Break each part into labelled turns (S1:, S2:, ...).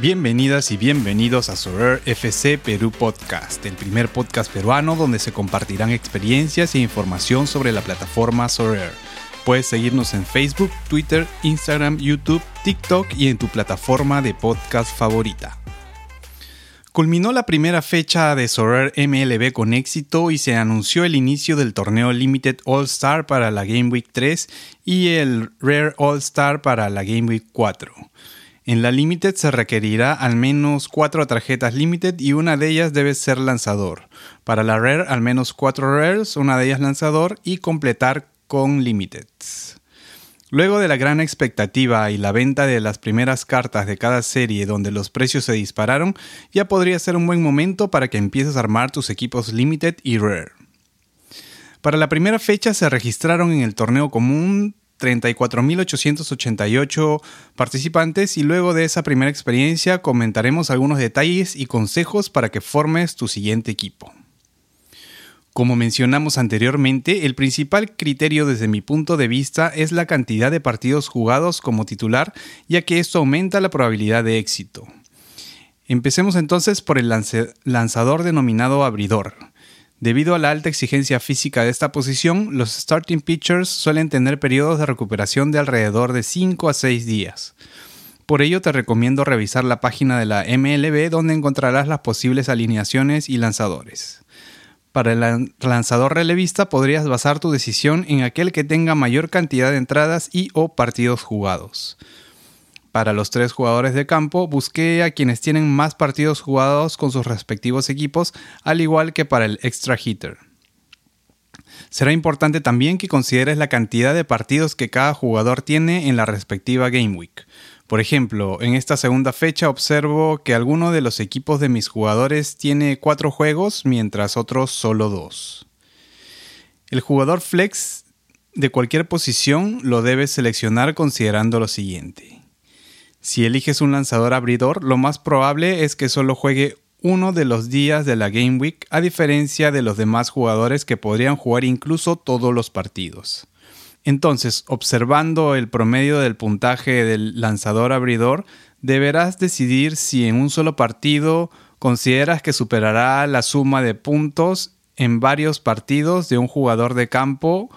S1: Bienvenidas y bienvenidos a Sorare FC Perú Podcast, el primer podcast peruano donde se compartirán experiencias e información sobre la plataforma Sorare. Puedes seguirnos en Facebook, Twitter, Instagram, YouTube, TikTok y en tu plataforma de podcast favorita. Culminó la primera fecha de Sorare MLB con éxito y se anunció el inicio del torneo Limited All Star para la Game Week 3 y el Rare All Star para la Game Week 4. En la Limited se requerirá al menos cuatro tarjetas Limited y una de ellas debe ser lanzador. Para la Rare al menos cuatro Rares, una de ellas lanzador y completar con Limited. Luego de la gran expectativa y la venta de las primeras cartas de cada serie donde los precios se dispararon, ya podría ser un buen momento para que empieces a armar tus equipos Limited y Rare. Para la primera fecha se registraron en el torneo común 34.888 participantes y luego de esa primera experiencia comentaremos algunos detalles y consejos para que formes tu siguiente equipo. Como mencionamos anteriormente, el principal criterio desde mi punto de vista es la cantidad de partidos jugados como titular, ya que esto aumenta la probabilidad de éxito. Empecemos entonces por el lanzador denominado abridor. Debido a la alta exigencia física de esta posición, los starting pitchers suelen tener periodos de recuperación de alrededor de 5 a 6 días. Por ello te recomiendo revisar la página de la MLB donde encontrarás las posibles alineaciones y lanzadores. Para el lanzador relevista podrías basar tu decisión en aquel que tenga mayor cantidad de entradas y o partidos jugados. Para los tres jugadores de campo, busqué a quienes tienen más partidos jugados con sus respectivos equipos, al igual que para el extra hitter. Será importante también que consideres la cantidad de partidos que cada jugador tiene en la respectiva Game Week. Por ejemplo, en esta segunda fecha observo que alguno de los equipos de mis jugadores tiene cuatro juegos, mientras otros solo dos. El jugador flex de cualquier posición lo debes seleccionar considerando lo siguiente. Si eliges un lanzador abridor, lo más probable es que solo juegue uno de los días de la Game Week, a diferencia de los demás jugadores que podrían jugar incluso todos los partidos. Entonces, observando el promedio del puntaje del lanzador abridor, deberás decidir si en un solo partido consideras que superará la suma de puntos en varios partidos de un jugador de campo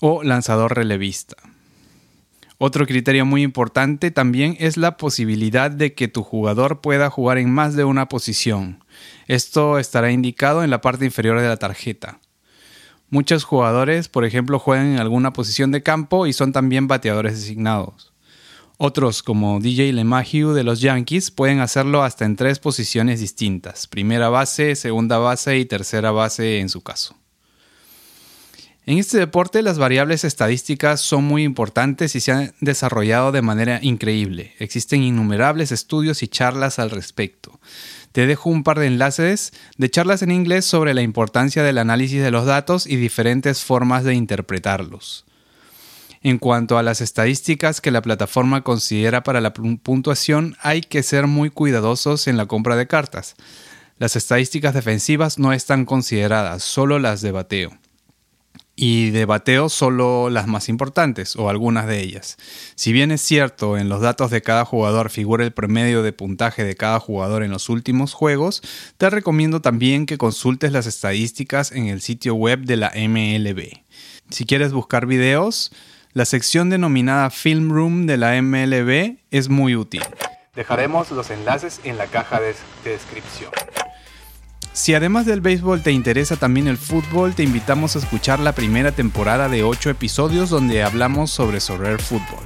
S1: o lanzador relevista. Otro criterio muy importante también es la posibilidad de que tu jugador pueda jugar en más de una posición. Esto estará indicado en la parte inferior de la tarjeta. Muchos jugadores, por ejemplo, juegan en alguna posición de campo y son también bateadores designados. Otros, como DJ LeMahieu de los Yankees, pueden hacerlo hasta en tres posiciones distintas, primera base, segunda base y tercera base en su caso. En este deporte las variables estadísticas son muy importantes y se han desarrollado de manera increíble. Existen innumerables estudios y charlas al respecto. Te dejo un par de enlaces de charlas en inglés sobre la importancia del análisis de los datos y diferentes formas de interpretarlos. En cuanto a las estadísticas que la plataforma considera para la puntuación, hay que ser muy cuidadosos en la compra de cartas. Las estadísticas defensivas no están consideradas, solo las de bateo y de bateo solo las más importantes o algunas de ellas. Si bien es cierto, en los datos de cada jugador figura el promedio de puntaje de cada jugador en los últimos juegos, te recomiendo también que consultes las estadísticas en el sitio web de la MLB. Si quieres buscar videos, la sección denominada Film Room de la MLB es muy útil. Dejaremos los enlaces en la caja de descripción. Si además del béisbol te interesa también el fútbol, te invitamos a escuchar la primera temporada de 8 episodios donde hablamos sobre Sorare Fútbol.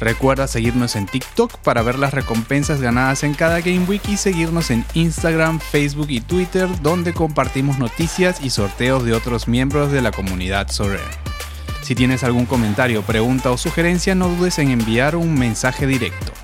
S1: Recuerda seguirnos en TikTok para ver las recompensas ganadas en cada Game Week y seguirnos en Instagram, Facebook y Twitter donde compartimos noticias y sorteos de otros miembros de la comunidad Sorare. Si tienes algún comentario, pregunta o sugerencia, no dudes en enviar un mensaje directo.